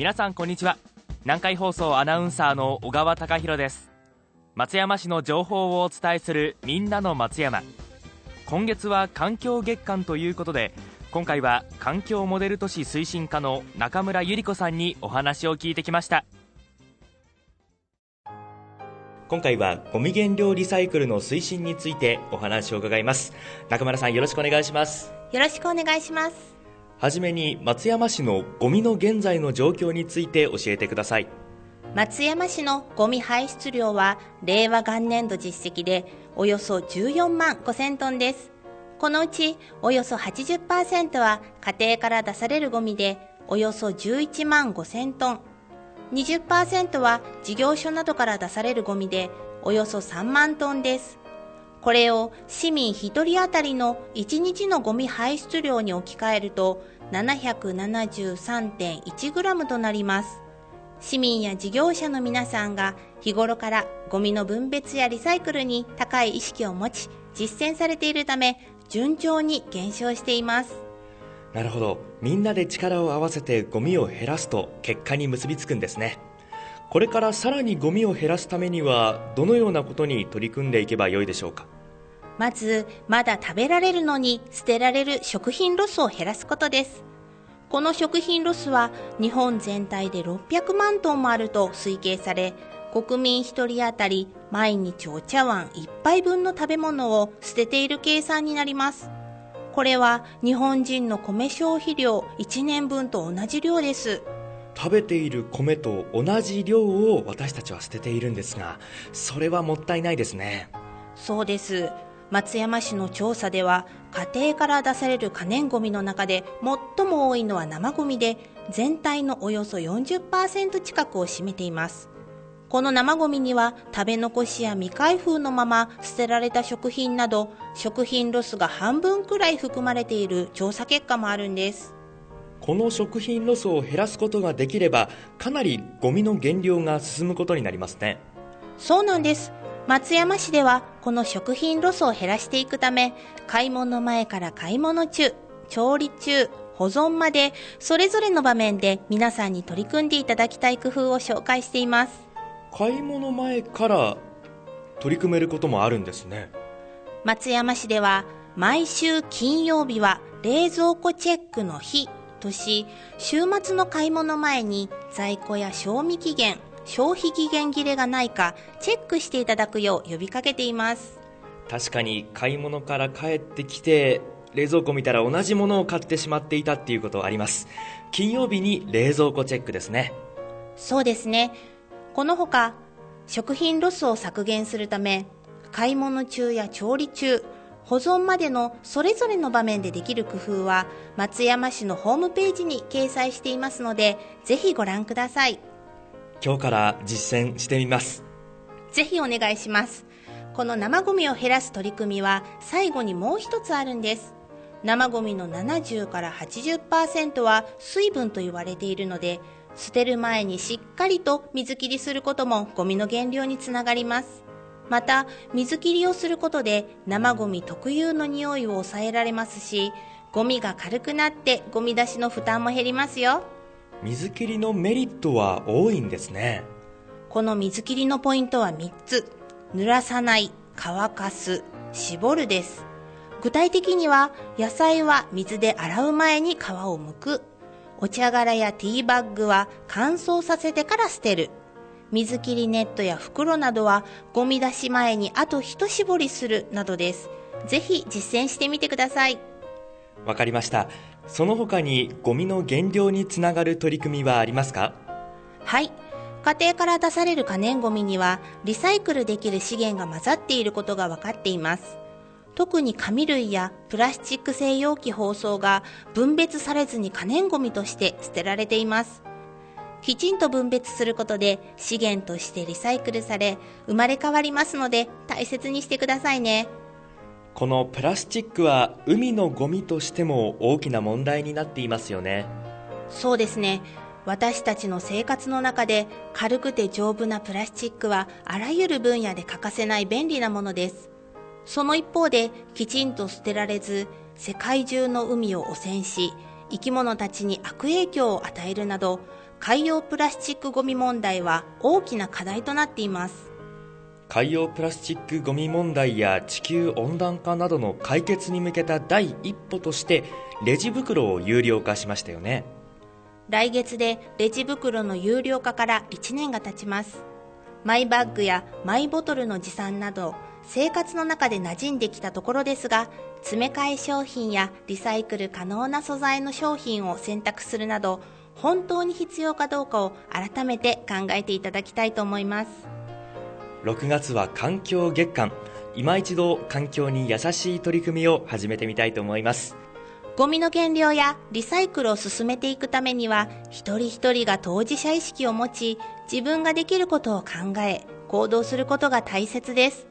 皆さんこんにちは。南海放送アナウンサーの小川貴博です。松山市の情報をお伝えするみんなの松山。今月は環境月間ということで今回は環境モデル都市推進課の中村百合子さんにお話を聞いてきました。今回はゴミ原料リサイクルの推進についてお話を伺います。中村さんよろしくお願いします。よろしくお願いします。はじめに松山市のゴミの現在の状況について教えてください。松山市のゴミ排出量は令和元年度実績でおよそ14万5000トンです。このうちおよそ80%は家庭から出されるゴミでおよそ11万5000トン。20%は事業所などから出されるゴミでおよそ3万トンです。これを市民1人当たりの1日のゴミ排出量に置き換えると 773.1g となります。市民や事業者の皆さんが日頃からゴミの分別やリサイクルに高い意識を持ち実践されているため順調に減少しています。なるほどみんなで力を合わせてゴミを減らすと結果に結びつくんですねこれからさらにゴミを減らすためにはどのようなことに取り組んでいけばよいでしょうか？まずまだ食べられるのに捨てられる食品ロスを減らすことです。この食品ロスは日本全体で600万トンもあると推計され国民1人当たり毎日お茶碗1杯分の食べ物を捨てている計算になります。これは日本人の米消費量1年分と同じ量です。食べている米と同じ量を私たちは捨てているんですがそれはもったいないですね。そうです松山市の調査では家庭から出される可燃ごみの中で最も多いのは生ごみで全体のおよそ40%近くを占めています。この生ゴミには食べ残しや未開封のまま捨てられた食品など食品ロスが半分くらい含まれている調査結果もあるんです。この食品ロスを減らすことができればかなりゴミの減量が進むことになりますね。そうなんです松山市ではこの食品ロスを減らしていくため買い物前から買い物中調理中保存までそれぞれの場面で皆さんに取り組んでいただきたい工夫を紹介しています。買い物前から取り組めることもあるんですね。松山市では毎週金曜日は冷蔵庫チェックの日とし週末の買い物前に在庫や賞味期限消費期限切れがないかチェックしていただくよう呼びかけています。確かに買い物から帰ってきて冷蔵庫見たら同じものを買ってしまっていたっていうことあります。金曜日に冷蔵庫チェックですね。そうですね。このほか食品ロスを削減するため買い物中や調理中保存までのそれぞれの場面でできる工夫は松山市のホームページに掲載していますのでぜひご覧ください今日から実践してみます。ぜひお願いします。この生ゴミを減らす取り組みは最後にもう一つあるんです。生ゴミの70から80%は水分と言われているので捨てる前にしっかりと水切りすることもゴミの減量につながります。また水切りをすることで生ゴミ特有の匂いを抑えられますしゴミが軽くなってゴミ出しの負担も減りますよ。水切りのメリットは多いんですねこの水切りのポイントは3つ濡らさない乾かす絞るです具体的には野菜は水で洗う前に皮を剥くお茶殻やティーバッグは乾燥させてから捨てる。水切りネットや袋などはゴミ出し前にあと一絞りするなどです。ぜひ実践してみてください。わかりました。その他にゴミの減量につながる取り組みはありますか？はい。家庭から出される可燃ゴミにはリサイクルできる資源が混ざっていることが分かっています。特に紙類やプラスチック製容器包装が分別されずに可燃ごみとして捨てられています。きちんと分別することで資源としてリサイクルされ生まれ変わりますので大切にしてくださいね。このプラスチックは海のゴミとしても大きな問題になっていますよね。そうですね。私たちの生活の中で軽くて丈夫なプラスチックはあらゆる分野で欠かせない便利なものです。その一方できちんと捨てられず世界中の海を汚染し生き物たちに悪影響を与えるなど海洋プラスチックごみ問題は大きな課題となっています海洋プラスチックごみ問題や地球温暖化などの解決に向けた第一歩としてレジ袋を有料化しましたよね。来月でレジ袋の有料化から1年が経ちます。マイバッグやマイボトルの持参など生活の中で馴染んできたところですが詰め替え商品やリサイクル可能な素材の商品を選択するなど本当に必要かどうかを改めて考えていただきたいと思います。6月は環境月間。今一度環境に優しい取り組みを始めてみたいと思います。ゴミの減量やリサイクルを進めていくためには一人一人が当事者意識を持ち自分ができることを考え行動することが大切です。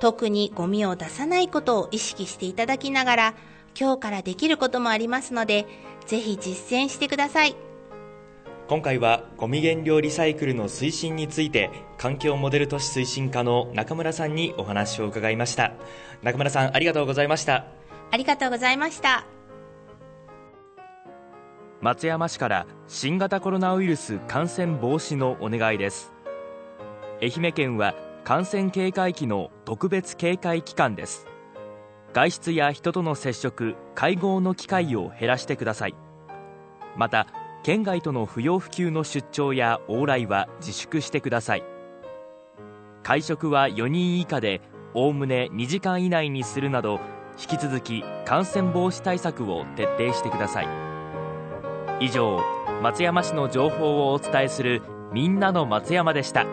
特にゴミを出さないことを意識していただきながら今日からできることもありますのでぜひ実践してください。今回はゴミ減量リサイクルの推進について環境モデル都市推進課の中村さんにお話を伺いました。中村さんありがとうございました。ありがとうございました。松山市から新型コロナウイルス感染防止のお願いです。愛媛県は感染警戒期の特別警戒期間です。外出や人との接触会合の機会を減らしてください。また県外との不要不急の出張や往来は自粛してください会食は4人以下でおおむね2時間以内にするなど引き続き感染防止対策を徹底してください以上松山市の情報をお伝えするみんなの松山でした。